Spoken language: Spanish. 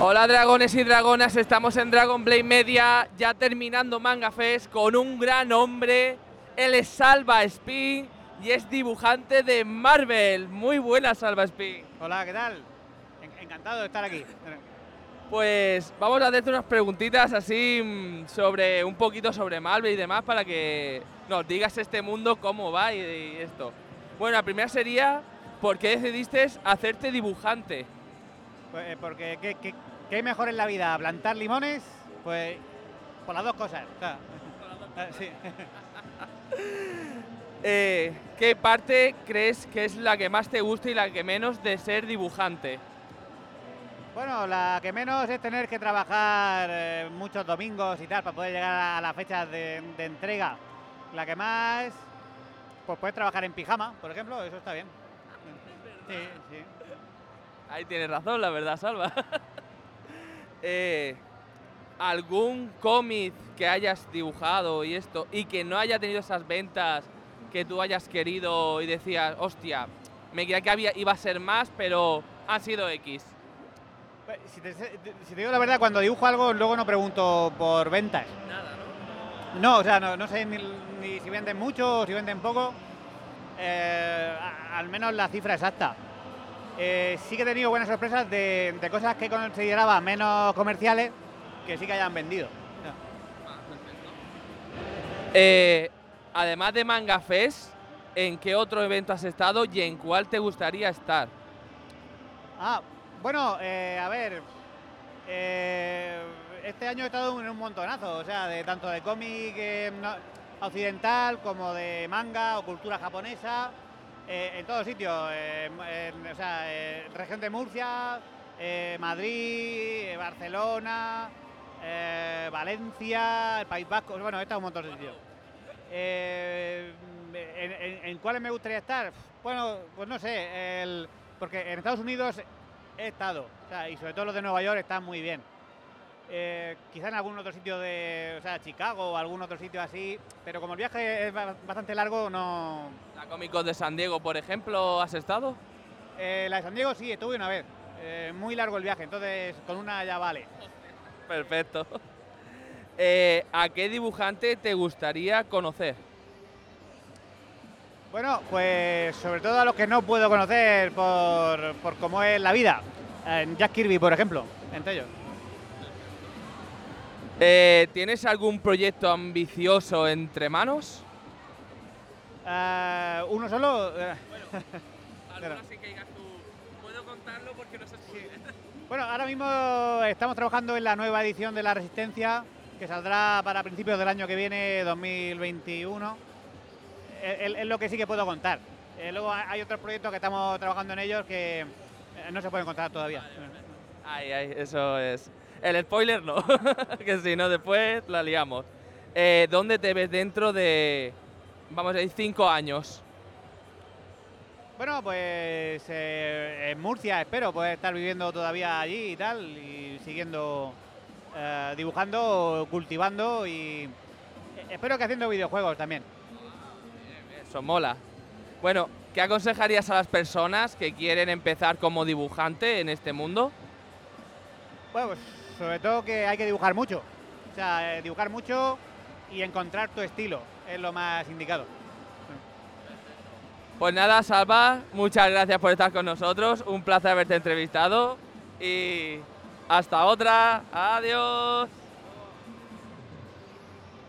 Hola dragones y dragonas, estamos en Dragon Blade Media, ya terminando Manga Fest con un gran hombre. Él es Salva Spin y es dibujante de Marvel. Muy buena Salva Spin. Hola, ¿qué tal? En- encantado de estar aquí. Pues vamos a hacerte unas preguntitas así mm, sobre un poquito sobre Marvel y demás para que nos digas este mundo cómo va y, y esto. Bueno, la primera sería ¿por qué decidiste hacerte dibujante? Pues, eh, porque ¿qué, qué, qué mejor en la vida? ¿Plantar limones? Pues por las dos cosas. o sea, eh, sí. Eh, ¿Qué parte crees que es la que más te gusta y la que menos de ser dibujante? Bueno, la que menos es tener que trabajar eh, muchos domingos y tal para poder llegar a las fechas de, de entrega. La que más, pues puedes trabajar en pijama, por ejemplo, eso está bien. Sí, sí. Ahí tienes razón, la verdad, Salva. Eh, ¿Algún cómic que hayas dibujado y esto y que no haya tenido esas ventas que tú hayas querido y decías, hostia, me creía que había, iba a ser más, pero han sido X? Pues, Si te, si te digo la verdad, cuando dibujo algo luego no pregunto por ventas. Nada, ¿no? No, o sea, no, no sé ni, ni si venden mucho o si venden poco. Eh, al menos la cifra exacta. Eh, sí que he tenido buenas sorpresas de, de cosas que consideraba menos comerciales que sí que hayan vendido. Eh, además de Manga Fest, ¿en qué otro evento has estado y en cuál te gustaría estar? Ah, bueno, eh, a ver. este año he estado en un montonazo, o sea, de tanto de cómic no- occidental como de manga o cultura japonesa, eh, en todos sitios. eh, en- o sea, eh, región de Murcia, eh, Madrid, Barcelona, Valencia, el País Vasco, bueno, he estado un montón de sitios. ¿en, en- en cuáles me gustaría estar? Bueno, pues no sé, el- porque en Estados Unidos he estado, o sea, y sobre todo los de Nueva York están muy bien. Eh, quizá en algún otro sitio de, o sea, Chicago o algún otro sitio así, pero como el viaje es ba- bastante largo, no... ¿La Cómicos de San Diego, por ejemplo, has estado? Eh, la de San Diego sí, estuve una vez, eh, muy largo el viaje, entonces con una ya vale. Perfecto. Eh, ¿A qué dibujante te gustaría conocer? Bueno, pues sobre todo a los que no puedo conocer por, por cómo es la vida. Eh, Jack Kirby, por ejemplo, entre ellos. Eh, ¿Tienes algún proyecto ambicioso entre manos? Eh, ¿Uno solo? Eh, Alguna sí que digas tú, puedo contarlo porque no se spoiler. Bueno, ahora mismo estamos trabajando en la nueva edición de La Resistencia, que saldrá para principios del año que viene, 2021. Es, lo que sí que puedo contar. Eh, luego hay otros proyectos que estamos trabajando en ellos que no se pueden contar todavía. Ay, ay, eso es. El spoiler no, que si no después la liamos. Eh, ¿Dónde te ves dentro de, vamos a decir, cinco años? Bueno, pues eh, en Murcia espero poder estar viviendo todavía allí y tal, y siguiendo eh, dibujando, cultivando y espero que haciendo videojuegos también. Eso mola. Bueno, ¿qué aconsejarías a las personas que quieren empezar como dibujante en este mundo? Bueno, pues sobre todo que hay que dibujar mucho. O sea, eh, dibujar mucho y encontrar tu estilo es lo más indicado. Pues nada, Salva, muchas gracias por estar con nosotros. Un placer haberte entrevistado y hasta otra. Adiós.